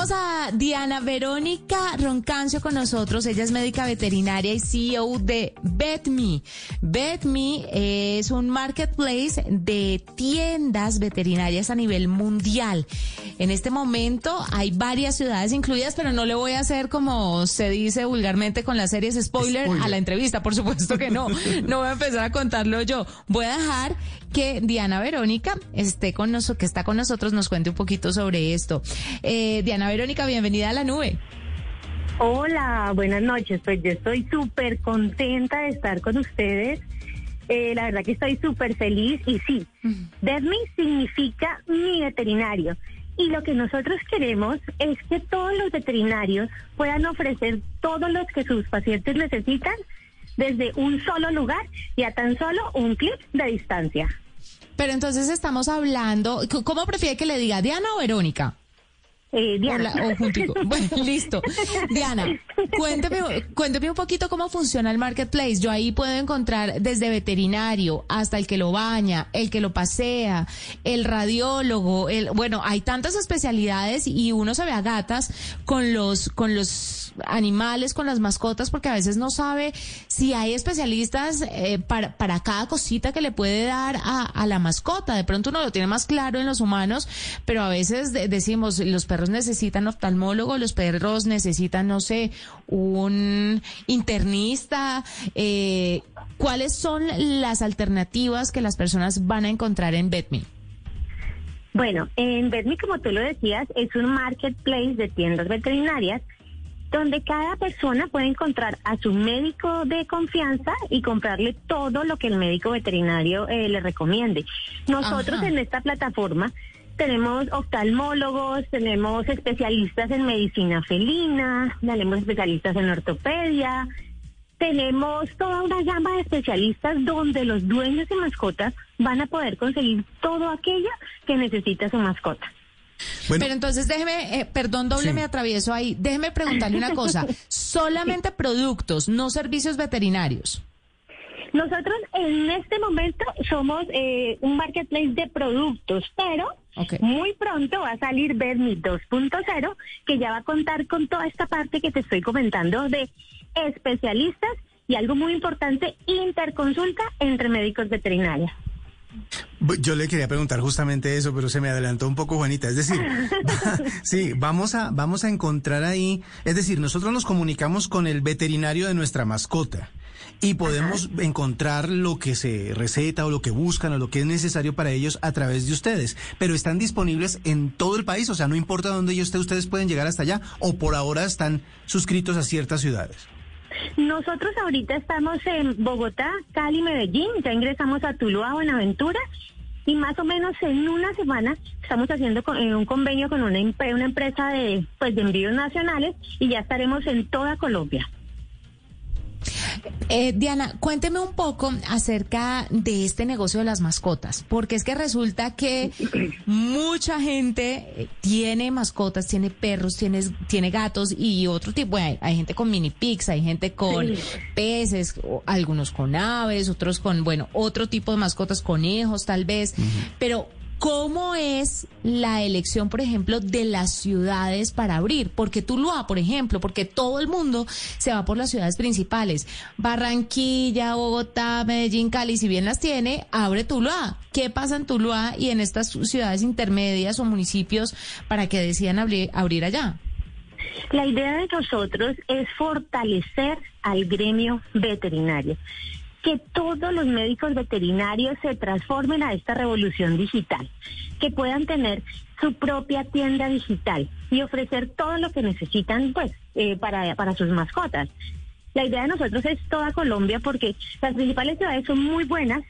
Tenemos a Diana Verónica Roncancio con nosotros. Ella es médica veterinaria y CEO de VetMe. VetMe es un marketplace de tiendas veterinarias a nivel mundial. En este momento hay varias ciudades incluidas, pero no le voy a hacer como se dice vulgarmente con las series spoiler, a la entrevista. Por supuesto que no. No voy a empezar a contarlo yo. Voy a dejar que Diana Verónica esté con nosotros, que está con nosotros, nos cuente un poquito sobre esto. Eh, Diana Verónica, bienvenida a la nube. Hola, buenas noches. Pues yo estoy súper contenta de estar con ustedes. Eh, la verdad que estoy súper feliz y sí, Desmi significa mi veterinario. Y lo que nosotros queremos es que todos los veterinarios puedan ofrecer todo lo que sus pacientes necesitan desde un solo lugar y a tan solo un clic de distancia. Pero entonces estamos hablando, ¿cómo prefiere que le diga Diana o Verónica? Eh, Diana. Bueno, listo. Diana, cuénteme, cuénteme un poquito cómo funciona el marketplace. Yo ahí puedo encontrar desde veterinario hasta el que lo baña, el que lo pasea, el radiólogo, el, bueno, hay tantas especialidades y uno se ve a gatas con los, con los animales, con las mascotas, porque a veces no sabe si hay especialistas eh, para, para cada cosita que le puede dar a, a la mascota. De pronto uno lo tiene más claro en los humanos, pero a veces decimos los perros necesitan oftalmólogo, los perros necesitan, no sé, un internista. Eh, ¿Cuáles son las alternativas que las personas van a encontrar en Betme? Bueno, en Betme, como tú lo decías, es un marketplace de tiendas veterinarias donde cada persona puede encontrar a su médico de confianza y comprarle todo lo que el médico veterinario eh, le recomiende. Nosotros en esta plataforma tenemos oftalmólogos, tenemos especialistas en medicina felina, tenemos especialistas en ortopedia, tenemos toda una gama de especialistas donde los dueños de mascotas van a poder conseguir todo aquello que necesita su mascota. Pero entonces déjeme, eh, perdón, doble me atravieso ahí. Déjeme preguntarle una cosa. Solamente productos, no servicios veterinarios. Nosotros en este momento somos eh, un marketplace de productos, pero muy pronto va a salir Bermi 2.0, que ya va a contar con toda esta parte que te estoy comentando de especialistas y algo muy importante, interconsulta entre médicos veterinarios. Yo le quería preguntar justamente eso, pero se me adelantó un poco, Juanita. Es decir, sí, vamos a, vamos a encontrar ahí, es decir, nosotros nos comunicamos con el veterinario de nuestra mascota y podemos encontrar lo que se receta o lo que buscan o lo que es necesario para ellos a través de ustedes. Pero están disponibles en todo el país, o sea, no importa dónde yo esté, ustedes pueden llegar hasta allá o por ahora están suscritos a ciertas ciudades. Nosotros ahorita estamos en Bogotá, Cali, Medellín, ya ingresamos a Tuluá, Buenaventura y más o menos en una semana estamos haciendo eh, un convenio con una, una empresa de, pues, de envíos nacionales y ya estaremos en toda Colombia. Eh, Diana, cuénteme un poco acerca de este negocio de las mascotas, porque es que resulta que mucha gente eh, tiene mascotas, tiene perros, tiene, tiene gatos y otro tipo. Hay, gente con mini pigs, hay gente con peces, algunos con aves, otros con, bueno, otro tipo de mascotas, conejos tal vez, pero ¿Cómo es la elección, por ejemplo, de las ciudades para abrir? Porque Tuluá, por ejemplo, porque todo el mundo se va por las ciudades principales. Barranquilla, Bogotá, Medellín, Cali, si bien las tiene, abre Tuluá. ¿Qué pasa en Tuluá y en estas ciudades intermedias o municipios para que decidan abrir, abrir allá? La idea de nosotros es fortalecer al gremio veterinario que todos los médicos veterinarios se transformen a esta revolución digital, que puedan tener su propia tienda digital y ofrecer todo lo que necesitan pues eh, para, para sus mascotas. La idea de nosotros es toda Colombia porque las principales ciudades son muy buenas,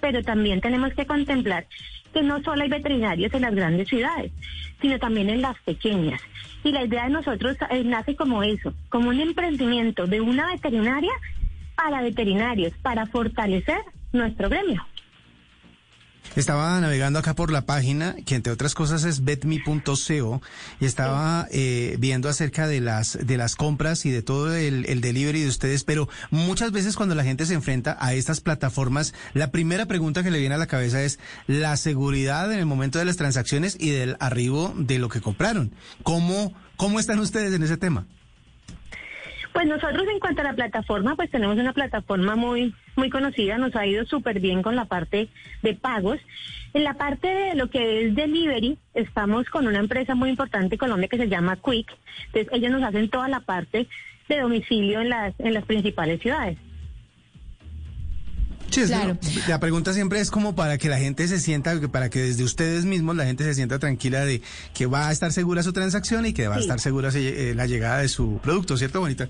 pero también tenemos que contemplar que no solo hay veterinarios en las grandes ciudades, sino también en las pequeñas. Y la idea de nosotros eh, nace como eso, como un emprendimiento de una veterinaria para veterinarios, para fortalecer nuestro gremio. Estaba navegando acá por la página, que entre otras cosas es betme.co, y estaba eh, viendo acerca de las, de las compras y de todo el, el delivery de ustedes, pero muchas veces cuando la gente se enfrenta a estas plataformas, la primera pregunta que le viene a la cabeza es la seguridad en el momento de las transacciones y del arribo de lo que compraron. ¿Cómo, cómo están ustedes en ese tema? Pues nosotros en cuanto a la plataforma, pues tenemos una plataforma muy muy conocida, nos ha ido súper bien con la parte de pagos. En la parte de lo que es delivery, estamos con una empresa muy importante en Colombia que se llama Quick. Entonces ellos nos hacen toda la parte de domicilio en las en las principales ciudades. Sí, claro. la pregunta siempre es como para que la gente se sienta, para que desde ustedes mismos la gente se sienta tranquila de que va a estar segura su transacción y que va a estar segura eh, la llegada de su producto, ¿cierto, Bonita?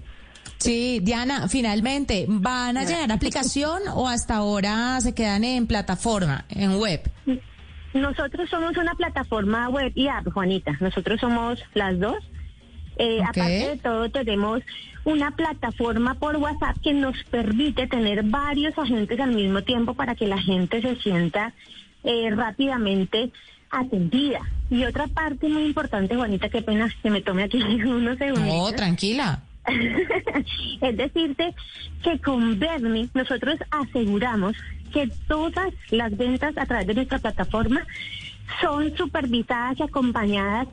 Sí, Diana, finalmente, ¿van a llegar aplicación o hasta ahora se quedan en plataforma, en web? Nosotros somos una plataforma web y app, Juanita. Nosotros somos las dos. Eh, aparte de todo, tenemos una plataforma por WhatsApp que nos permite tener varios agentes al mismo tiempo para que la gente se sienta eh, rápidamente atendida. Y otra parte muy importante, Juanita, qué pena que me tome aquí unos segundos. No, tranquila. es decirte que con Vermi nosotros aseguramos que todas las ventas a través de nuestra plataforma son supervisadas y acompañadas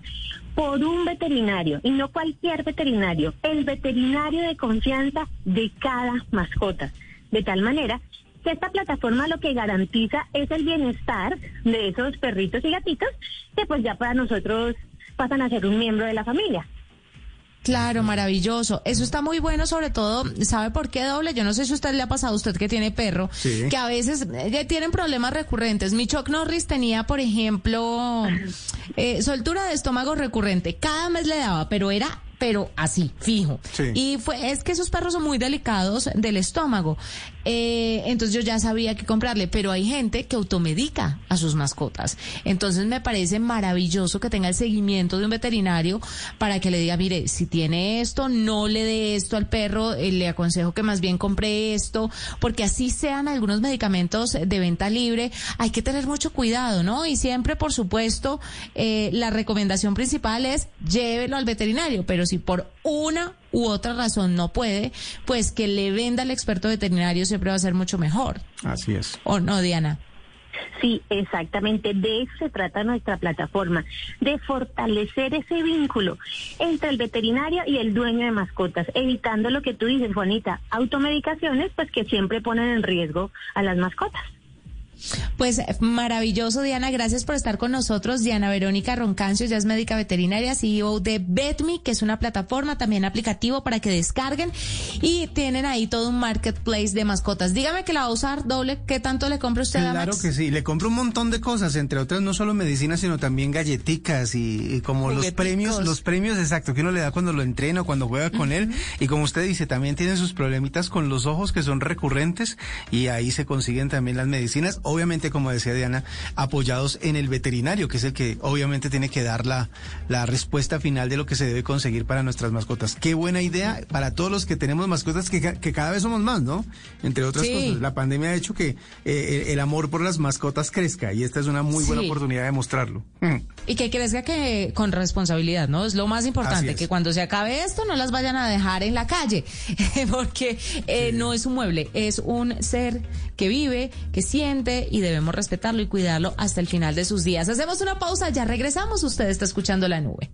por un veterinario y no cualquier veterinario, el veterinario de confianza de cada mascota. De tal manera que esta plataforma lo que garantiza es el bienestar de esos perritos y gatitos que pues ya para nosotros pasan a ser un miembro de la familia. Claro, maravilloso. Eso está muy bueno, sobre todo, ¿sabe por qué doble? Yo no sé si a usted le ha pasado, usted que tiene perro, que a veces eh, tienen problemas recurrentes. Mi Chuck Norris tenía, por ejemplo, eh, soltura de estómago recurrente. Cada mes le daba, pero era pero así, fijo. Y fue, es que esos perros son muy delicados del estómago. Eh, entonces yo ya sabía que comprarle, pero hay gente que automedica a sus mascotas. Entonces me parece maravilloso que tenga el seguimiento de un veterinario para que le diga, mire, si tiene esto, no le dé esto al perro, eh, le aconsejo que más bien compre esto, porque así sean algunos medicamentos de venta libre, hay que tener mucho cuidado, ¿no? Y siempre, por supuesto, eh, la recomendación principal es llévelo al veterinario, pero si por una u otra razón no puede, pues que le venda al experto veterinario siempre va a ser mucho mejor. Así es. ¿O no, Diana? Sí, exactamente. De eso se trata nuestra plataforma, de fortalecer ese vínculo entre el veterinario y el dueño de mascotas, evitando lo que tú dices, Juanita, automedicaciones, pues que siempre ponen en riesgo a las mascotas. Pues maravilloso, Diana. Gracias por estar con nosotros. Diana Verónica Roncancio, ya es médica veterinaria, CEO de Betme, que es una plataforma también aplicativo para que descarguen y tienen ahí todo un marketplace de mascotas. Dígame que la va a usar doble. ¿Qué tanto le compra usted Claro que sí. Le compro un montón de cosas, entre otras no solo medicina, sino también galleticas y, como los premios, los premios exacto que uno le da cuando lo entrena, cuando juega con él. Y como usted dice, también tiene sus problemitas con los ojos que son recurrentes y ahí se consiguen también las medicinas obviamente, como decía Diana, apoyados en el veterinario, que es el que obviamente tiene que dar la, la respuesta final de lo que se debe conseguir para nuestras mascotas. Qué buena idea para todos los que tenemos mascotas, que, que cada vez somos más, ¿no? Entre otras cosas, la pandemia ha hecho que eh, el, amor por las mascotas crezca y esta es una muy buena oportunidad de mostrarlo. Mm. Y que crezca que con responsabilidad, ¿no? Es lo más importante, que cuando se acabe esto no las vayan a dejar en la calle, porque eh, no es un mueble, es un ser que vive, que siente y debemos respetarlo y cuidarlo hasta el final de sus días. Hacemos una pausa, ya regresamos, usted está escuchando la nube.